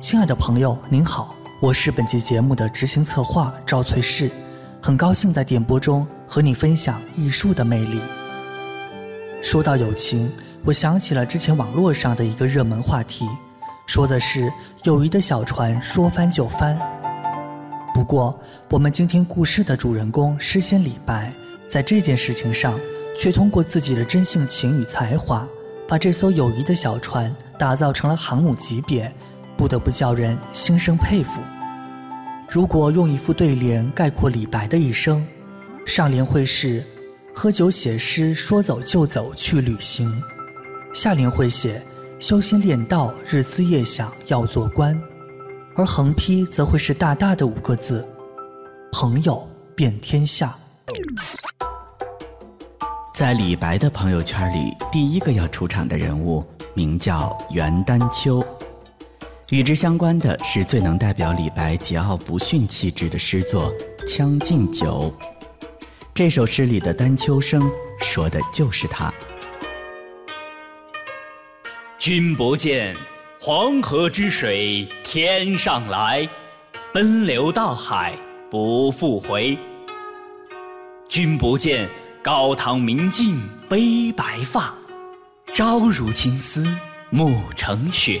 亲爱的朋友，您好，我是本期节目的执行策划赵翠氏，很高兴在点播中和你分享艺术的魅力。说到友情，我想起了之前网络上的一个热门话题，说的是友谊的小船说翻就翻。不过，我们今天故事的主人公诗仙李白，在这件事情上，却通过自己的真性情与才华，把这艘友谊的小船打造成了航母级别，不得不叫人心生佩服。如果用一副对联概括李白的一生，上联会是“喝酒写诗，说走就走去旅行”，下联会写“修心练道，日思夜想要做官”。而横批则会是大大的五个字：“朋友遍天下。”在李白的朋友圈里，第一个要出场的人物名叫袁丹丘。与之相关的是最能代表李白桀骜不驯气质的诗作《将进酒》。这首诗里的丹丘生说的就是他。君不见。黄河之水天上来，奔流到海不复回。君不见，高堂明镜悲白发，朝如青丝暮成雪。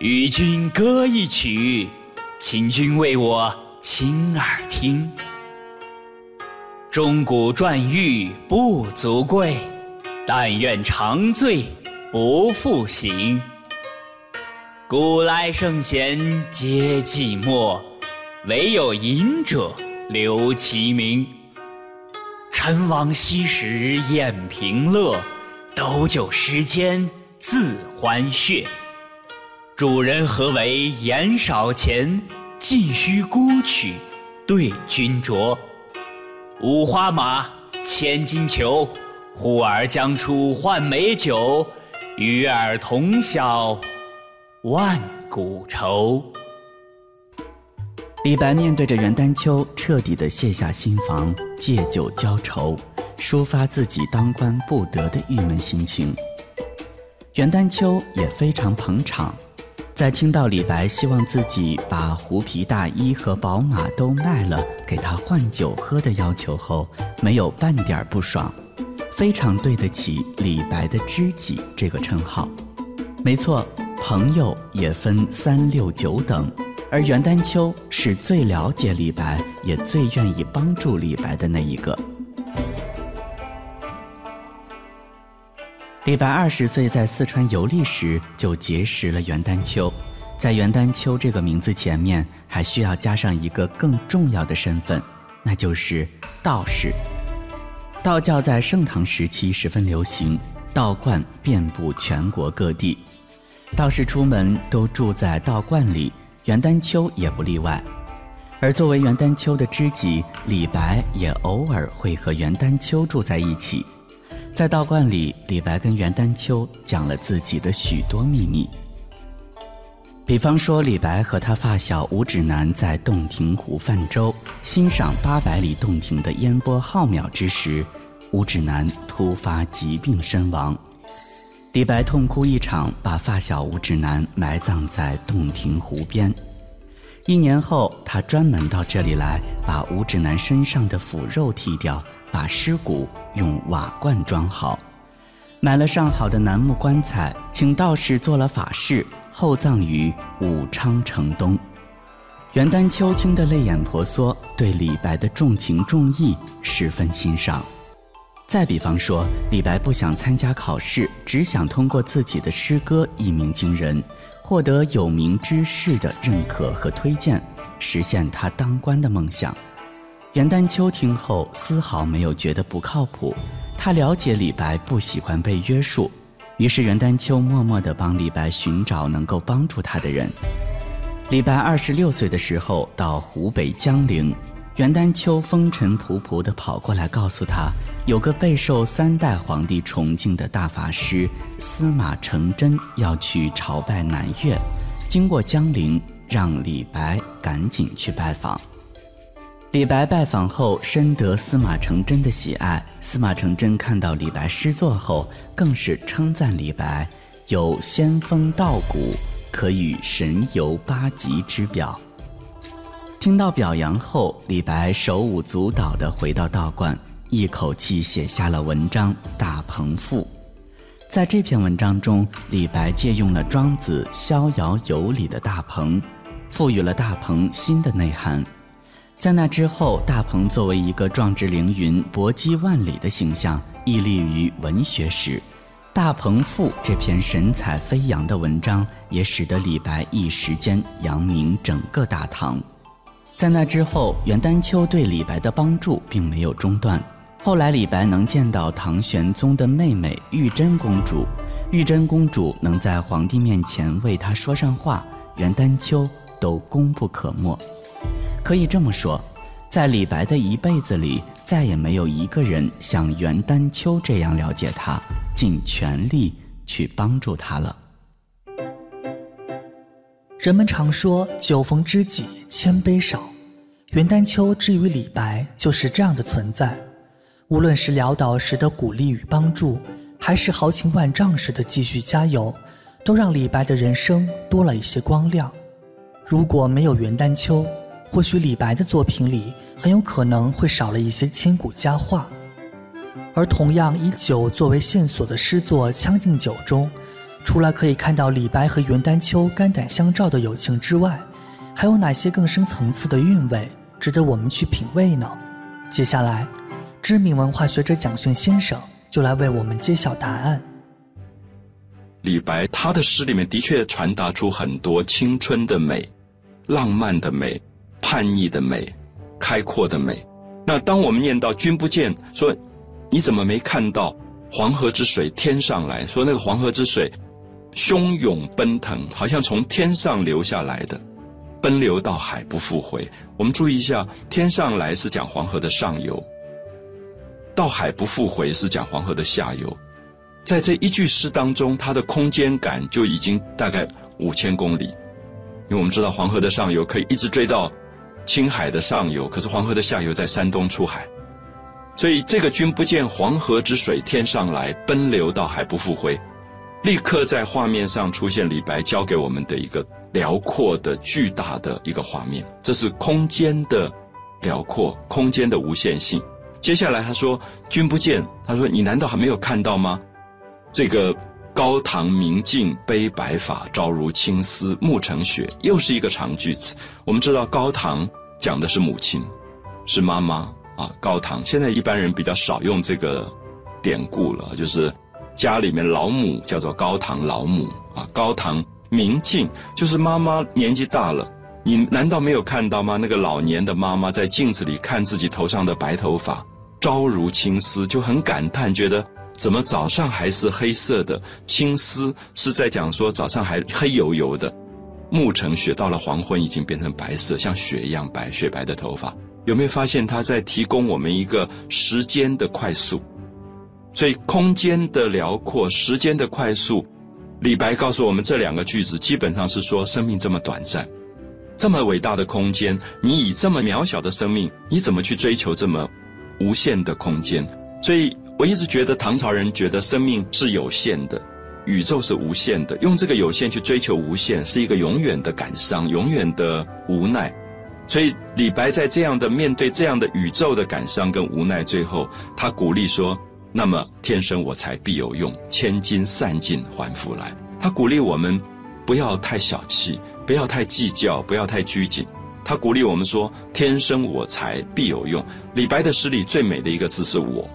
与君歌一曲，请君为我倾耳听。钟鼓馔玉不足贵，但愿长醉。不复醒。古来圣贤皆寂寞，惟有饮者留其名。陈王昔时宴平乐，斗酒十千恣欢谑。主人何为言少钱，径须沽取对君酌。五花马，千金裘，呼儿将出换美酒。与尔同销万古愁。李白面对着袁丹秋，彻底的卸下心防，借酒浇愁，抒发自己当官不得的郁闷心情。袁丹秋也非常捧场，在听到李白希望自己把狐皮大衣和宝马都卖了，给他换酒喝的要求后，没有半点不爽。非常对得起李白的知己这个称号。没错，朋友也分三六九等，而袁丹丘是最了解李白，也最愿意帮助李白的那一个。李白二十岁在四川游历时就结识了袁丹丘，在袁丹丘这个名字前面还需要加上一个更重要的身份，那就是道士。道教在盛唐时期十分流行，道观遍布全国各地，道士出门都住在道观里，袁丹丘也不例外。而作为袁丹丘的知己，李白也偶尔会和袁丹丘住在一起。在道观里，李白跟袁丹丘讲了自己的许多秘密。比方说，李白和他发小吴指南在洞庭湖泛舟，欣赏八百里洞庭的烟波浩渺之时，吴指南突发疾病身亡，李白痛哭一场，把发小吴指南埋葬在洞庭湖边。一年后，他专门到这里来，把吴指南身上的腐肉剃掉，把尸骨用瓦罐装好，买了上好的楠木棺材，请道士做了法事。后葬于武昌城东，袁丹秋听得泪眼婆娑，对李白的重情重义十分欣赏。再比方说，李白不想参加考试，只想通过自己的诗歌一鸣惊人，获得有名之士的认可和推荐，实现他当官的梦想。袁丹丘听后丝毫没有觉得不靠谱，他了解李白不喜欢被约束。于是袁丹秋默默地帮李白寻找能够帮助他的人。李白二十六岁的时候到湖北江陵，袁丹秋风尘仆仆地跑过来告诉他，有个备受三代皇帝崇敬的大法师司马承祯要去朝拜南岳，经过江陵，让李白赶紧去拜访。李白拜访后，深得司马承祯的喜爱。司马承祯看到李白诗作后，更是称赞李白有仙风道骨，可与神游八极之表。听到表扬后，李白手舞足蹈地回到道观，一口气写下了文章《大鹏赋》。在这篇文章中，李白借用了庄子《逍遥游》里的大鹏，赋予了大鹏新的内涵。在那之后，大鹏作为一个壮志凌云、搏击万里的形象，屹立于文学史。《大鹏赋》这篇神采飞扬的文章，也使得李白一时间扬名整个大唐。在那之后，袁丹秋对李白的帮助并没有中断。后来，李白能见到唐玄宗的妹妹玉真公主，玉真公主能在皇帝面前为他说上话，袁丹秋都功不可没。可以这么说，在李白的一辈子里，再也没有一个人像袁丹秋这样了解他，尽全力去帮助他了。人们常说“酒逢知己千杯少”，袁丹秋之于李白就是这样的存在。无论是潦倒时的鼓励与帮助，还是豪情万丈时的继续加油，都让李白的人生多了一些光亮。如果没有袁丹秋，或许李白的作品里很有可能会少了一些千古佳话，而同样以酒作为线索的诗作《将进酒》中，除了可以看到李白和袁丹秋肝胆相照的友情之外，还有哪些更深层次的韵味值得我们去品味呢？接下来，知名文化学者蒋勋先生就来为我们揭晓答案。李白他的诗里面的确传达出很多青春的美、浪漫的美。叛逆的美，开阔的美。那当我们念到“君不见”，说你怎么没看到黄河之水天上来？说那个黄河之水汹涌奔腾，好像从天上流下来的，奔流到海不复回。我们注意一下，天上来是讲黄河的上游，到海不复回是讲黄河的下游。在这一句诗当中，它的空间感就已经大概五千公里，因为我们知道黄河的上游可以一直追到。青海的上游，可是黄河的下游在山东出海，所以这个“君不见黄河之水天上来，奔流到海不复回”，立刻在画面上出现李白教给我们的一个辽阔的、巨大的一个画面。这是空间的辽阔，空间的无限性。接下来他说：“君不见，他说你难道还没有看到吗？这个高堂明镜悲白发，朝如青丝暮成雪，又是一个长句子。我们知道高堂。”讲的是母亲，是妈妈啊。高堂现在一般人比较少用这个典故了，就是家里面老母叫做高堂老母啊。高堂明镜就是妈妈年纪大了，你难道没有看到吗？那个老年的妈妈在镜子里看自己头上的白头发，朝如青丝，就很感叹，觉得怎么早上还是黑色的青丝，是在讲说早上还黑油油的。暮成雪，到了黄昏已经变成白色，像雪一样白，雪白的头发。有没有发现他在提供我们一个时间的快速？所以空间的辽阔，时间的快速。李白告诉我们这两个句子，基本上是说生命这么短暂，这么伟大的空间，你以这么渺小的生命，你怎么去追求这么无限的空间？所以我一直觉得唐朝人觉得生命是有限的。宇宙是无限的，用这个有限去追求无限，是一个永远的感伤，永远的无奈。所以李白在这样的面对这样的宇宙的感伤跟无奈，最后他鼓励说：“那么天生我材必有用，千金散尽还复来。”他鼓励我们不要太小气，不要太计较，不要太拘谨。他鼓励我们说：“天生我材必有用。”李白的诗里最美的一个字是我。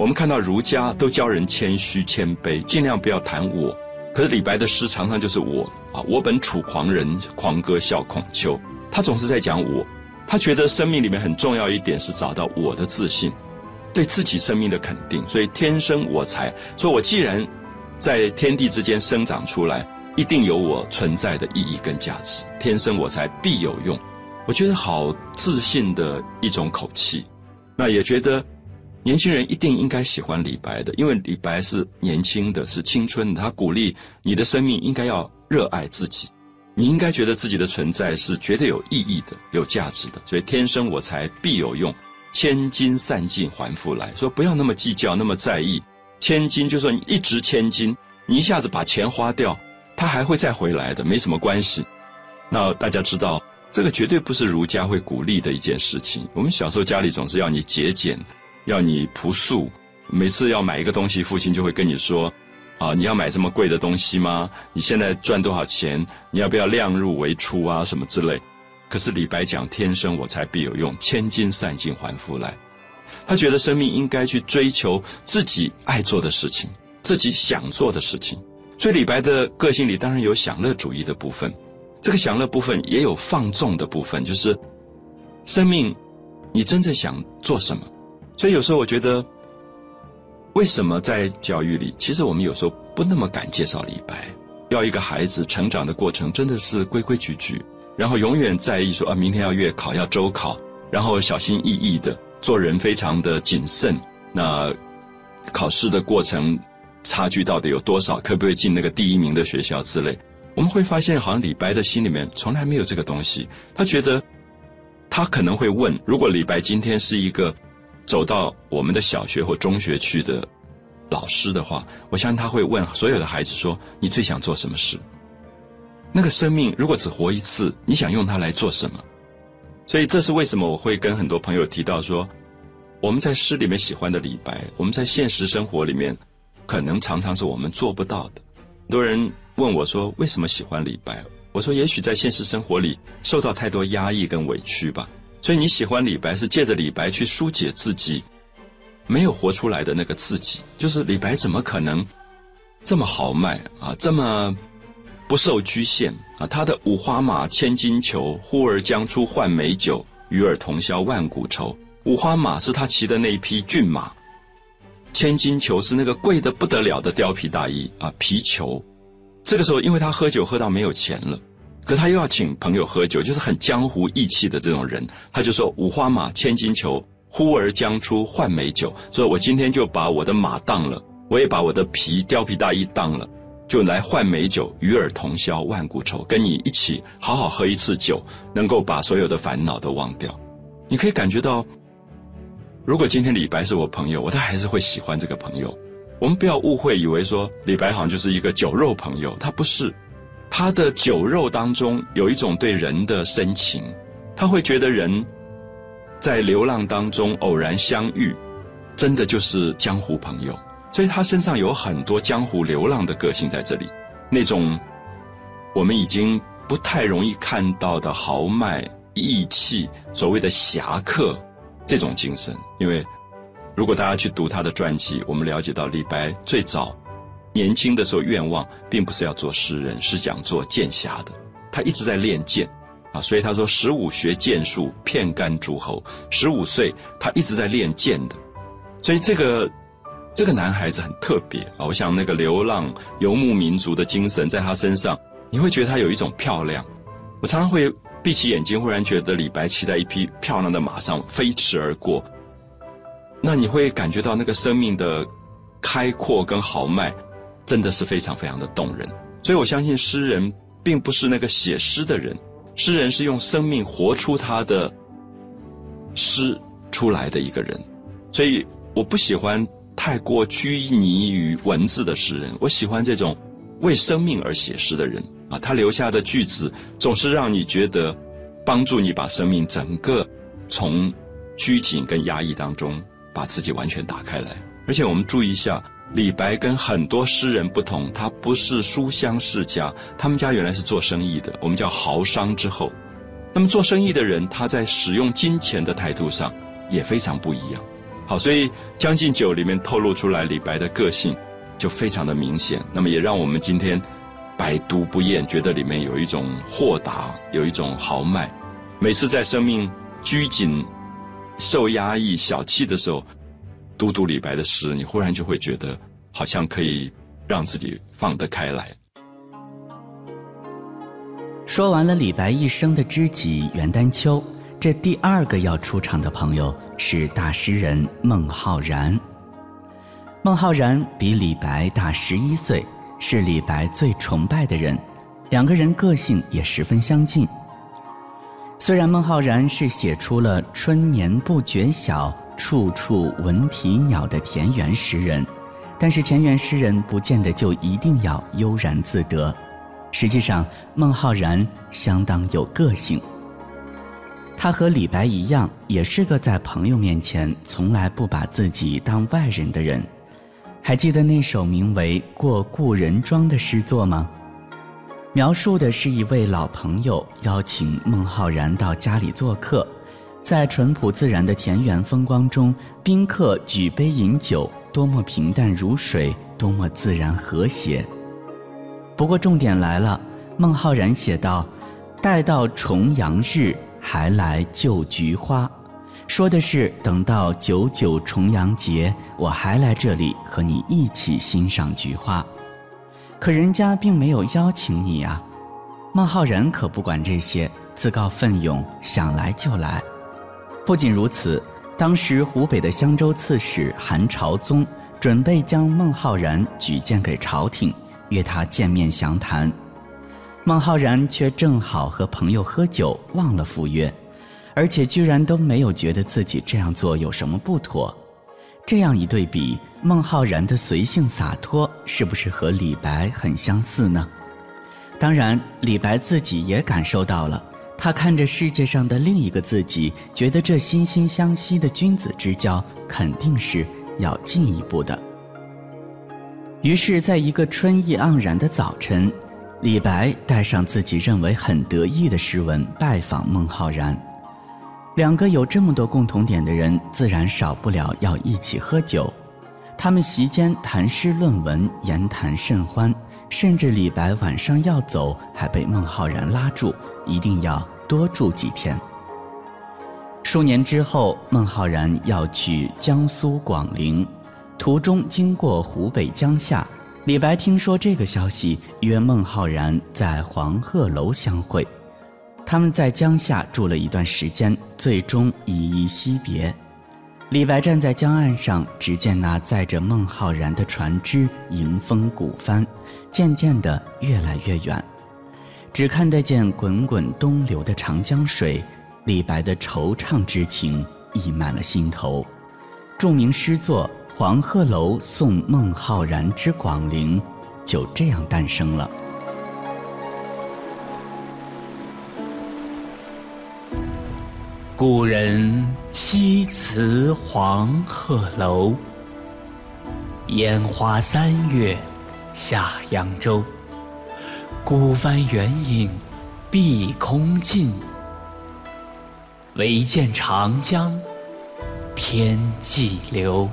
我们看到儒家都教人谦虚谦卑，尽量不要谈我。可是李白的诗常常就是我啊，我本楚狂人，狂歌笑孔丘。他总是在讲我，他觉得生命里面很重要一点是找到我的自信，对自己生命的肯定。所以天生我材，说我既然在天地之间生长出来，一定有我存在的意义跟价值。天生我材必有用，我觉得好自信的一种口气。那也觉得年轻人一定应该喜欢李白的，因为李白是年轻的，是青春的。他鼓励你的生命应该要热爱自己，你应该觉得自己的存在是绝对有意义的、有价值的。所以天生我材必有用。千金散尽还复来，说不要那么计较，那么在意。千金就说你一值千金，你一下子把钱花掉，它还会再回来的，没什么关系。那大家知道，这个绝对不是儒家会鼓励的一件事情。我们小时候家里总是要你节俭，要你朴素。每次要买一个东西，父亲就会跟你说：“啊，你要买这么贵的东西吗？你现在赚多少钱？你要不要量入为出啊？什么之类。”可是李白讲“天生我材必有用，千金散尽还复来”，他觉得生命应该去追求自己爱做的事情，自己想做的事情。所以李白的个性里当然有享乐主义的部分，这个享乐部分也有放纵的部分，就是生命你真正想做什么。所以有时候我觉得，为什么在教育里，其实我们有时候不那么敢介绍李白，要一个孩子成长的过程真的是规规矩矩。然后永远在意说啊，明天要月考，要周考，然后小心翼翼的做人，非常的谨慎。那考试的过程差距到底有多少？可不可以进那个第一名的学校之类？我们会发现，好像李白的心里面从来没有这个东西。他觉得，他可能会问：如果李白今天是一个走到我们的小学或中学去的老师的话，我相信他会问所有的孩子说：你最想做什么事？那个生命如果只活一次，你想用它来做什么？所以这是为什么我会跟很多朋友提到说，我们在诗里面喜欢的李白，我们在现实生活里面，可能常常是我们做不到的。很多人问我说，为什么喜欢李白？我说，也许在现实生活里受到太多压抑跟委屈吧。所以你喜欢李白，是借着李白去疏解自己没有活出来的那个自己。就是李白怎么可能这么豪迈啊？这么。不受局限啊！他的五花马，千金裘，呼儿将出换美酒，与尔同销万古愁。五花马是他骑的那一匹骏马，千金裘是那个贵的不得了的貂皮大衣啊，皮裘。这个时候，因为他喝酒喝到没有钱了，可他又要请朋友喝酒，就是很江湖义气的这种人，他就说：“五花马，千金裘，呼儿将出换美酒。”所以我今天就把我的马当了，我也把我的皮貂皮大衣当了。就来换美酒，与尔同销万古愁，跟你一起好好喝一次酒，能够把所有的烦恼都忘掉。你可以感觉到，如果今天李白是我朋友，我他还是会喜欢这个朋友。我们不要误会，以为说李白好像就是一个酒肉朋友，他不是。他的酒肉当中有一种对人的深情，他会觉得人在流浪当中偶然相遇，真的就是江湖朋友。所以他身上有很多江湖流浪的个性在这里，那种我们已经不太容易看到的豪迈、义气、所谓的侠客这种精神。因为如果大家去读他的传记，我们了解到李白最早年轻的时候愿望并不是要做诗人，是想做剑侠的。他一直在练剑啊，所以他说十五学剑术，片干诸侯。十五岁他一直在练剑的，所以这个。这个男孩子很特别啊！我想那个流浪游牧民族的精神在他身上，你会觉得他有一种漂亮。我常常会闭起眼睛，忽然觉得李白骑在一匹漂亮的马上飞驰而过，那你会感觉到那个生命的开阔跟豪迈，真的是非常非常的动人。所以我相信诗人并不是那个写诗的人，诗人是用生命活出他的诗出来的一个人。所以我不喜欢。太过拘泥于文字的诗人，我喜欢这种为生命而写诗的人啊。他留下的句子总是让你觉得帮助你把生命整个从拘谨跟压抑当中把自己完全打开来。而且我们注意一下，李白跟很多诗人不同，他不是书香世家，他们家原来是做生意的，我们叫豪商之后。那么做生意的人，他在使用金钱的态度上也非常不一样。好，所以《将进酒》里面透露出来李白的个性，就非常的明显。那么也让我们今天百读不厌，觉得里面有一种豁达，有一种豪迈。每次在生命拘谨、受压抑、小气的时候，读读李白的诗，你忽然就会觉得好像可以让自己放得开来。说完了李白一生的知己袁丹丘，这第二个要出场的朋友是大诗人孟浩然。孟浩然比李白大十一岁，是李白最崇拜的人，两个人个性也十分相近。虽然孟浩然是写出了“春眠不觉晓，处处闻啼鸟”的田园诗人，但是田园诗人不见得就一定要悠然自得。实际上，孟浩然相当有个性。他和李白一样，也是个在朋友面前从来不把自己当外人的人。还记得那首名为《过故人庄》的诗作吗？描述的是一位老朋友邀请孟浩然到家里做客，在淳朴自然的田园风光中，宾客举杯饮酒，多么平淡如水，多么自然和谐。不过重点来了，孟浩然写道：“待到重阳日，还来就菊花。”说的是等到九九重阳节，我还来这里和你一起欣赏菊花。可人家并没有邀请你啊。孟浩然可不管这些，自告奋勇，想来就来。不仅如此，当时湖北的襄州刺史韩朝宗准备将孟浩然举荐给朝廷。约他见面详谈，孟浩然却正好和朋友喝酒，忘了赴约，而且居然都没有觉得自己这样做有什么不妥。这样一对比，孟浩然的随性洒脱是不是和李白很相似呢？当然，李白自己也感受到了，他看着世界上的另一个自己，觉得这惺惺相惜的君子之交肯定是要进一步的。于是，在一个春意盎然的早晨，李白带上自己认为很得意的诗文拜访孟浩然。两个有这么多共同点的人，自然少不了要一起喝酒。他们席间谈诗论文，言谈甚欢，甚至李白晚上要走，还被孟浩然拉住，一定要多住几天。数年之后，孟浩然要去江苏广陵。途中经过湖北江夏，李白听说这个消息，约孟浩然在黄鹤楼相会。他们在江夏住了一段时间，最终依依惜别。李白站在江岸上，只见那载着孟浩然的船只迎风鼓帆，渐渐地越来越远，只看得见滚滚东流的长江水。李白的惆怅之情溢满了心头，著名诗作。黄鹤楼送孟浩然之广陵，就这样诞生了。古人西辞黄鹤楼，烟花三月下扬州。孤帆远影碧空尽，唯见长江天际流。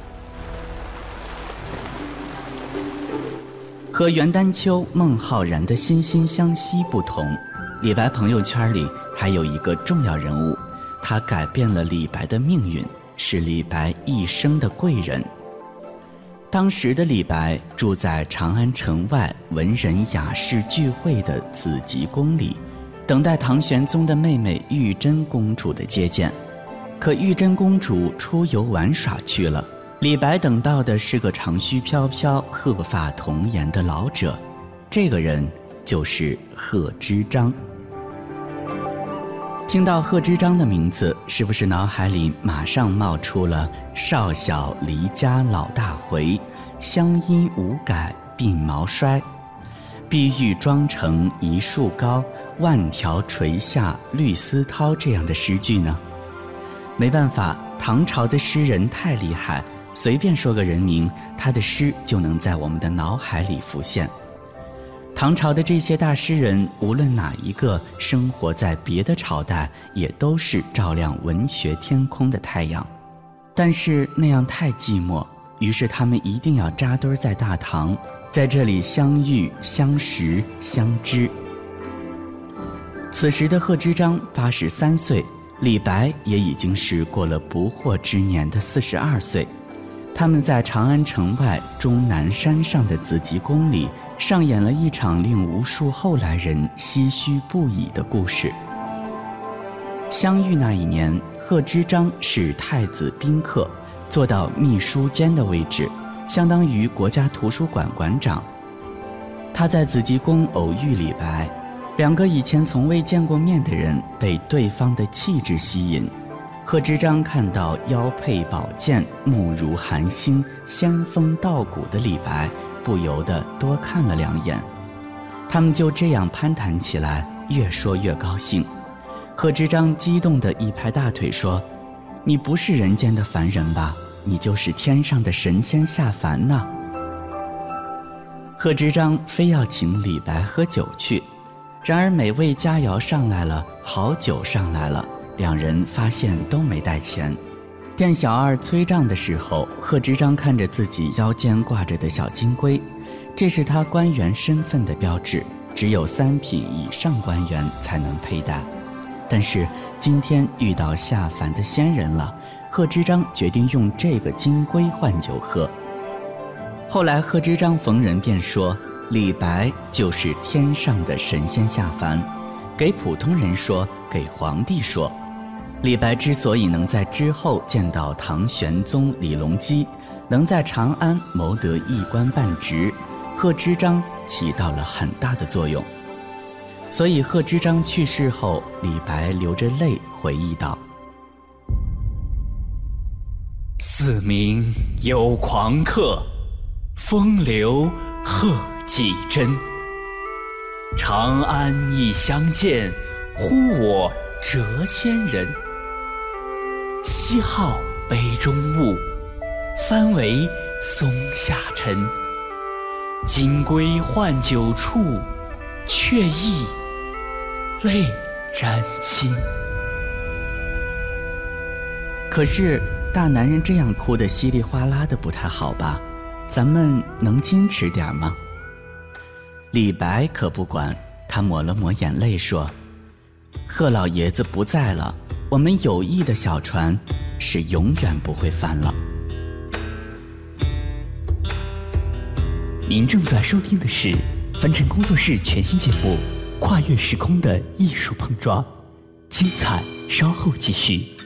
和袁丹丘、孟浩然的惺惺相惜不同，李白朋友圈里还有一个重要人物，他改变了李白的命运，是李白一生的贵人。当时的李白住在长安城外文人雅士聚会的紫极宫里，等待唐玄宗的妹妹玉真公主的接见，可玉真公主出游玩耍去了。李白等到的是个长须飘飘、鹤发童颜的老者，这个人就是贺知章。听到贺知章的名字，是不是脑海里马上冒出了“少小离家老大回，乡音无改鬓毛衰，碧玉妆成一树高，万条垂下绿丝绦”这样的诗句呢？没办法，唐朝的诗人太厉害。随便说个人名，他的诗就能在我们的脑海里浮现。唐朝的这些大诗人，无论哪一个生活在别的朝代，也都是照亮文学天空的太阳。但是那样太寂寞，于是他们一定要扎堆在大唐，在这里相遇、相识、相知。此时的贺知章八十三岁，李白也已经是过了不惑之年的四十二岁。他们在长安城外终南山上的紫极宫里上演了一场令无数后来人唏嘘不已的故事。相遇那一年，贺知章是太子宾客，做到秘书监的位置，相当于国家图书馆馆长。他在紫极宫偶遇李白，两个以前从未见过面的人被对方的气质吸引。贺知章看到腰佩宝剑、目如寒星、仙风道骨的李白，不由得多看了两眼。他们就这样攀谈起来，越说越高兴。贺知章激动地一拍大腿说：“你不是人间的凡人吧？你就是天上的神仙下凡呐！”贺知章非要请李白喝酒去，然而美味佳肴上来了，好酒上来了，两人发现都没带钱。店小二催账的时候，贺知章看着自己腰间挂着的小金龟，这是他官员身份的标志，只有三品以上官员才能佩戴。但是今天遇到下凡的仙人了，贺知章决定用这个金龟换酒喝。后来贺知章逢人便说：“李白就是天上的神仙下凡，给普通人说，给皇帝说。李白之所以能在之后见到唐玄宗李隆基，能在长安谋得一官半职，贺知章起到了很大的作用。”所以，贺知章去世后，李白流着泪回忆道：“四明有狂客，风流贺季真。长安一相见，呼我谪仙人。西号杯中物，翻为松下尘。金龟换酒处。”却意泪沾襟。可是大男人这样哭得稀里哗啦的不太好吧？咱们能矜持点吗？李白可不管，他抹了抹眼泪说：“贺老爷子不在了，我们友谊的小船是永远不会翻了。”您正在收听的是。凡尘工作室全新节目《跨越时空的艺术碰撞》，精彩稍后继续。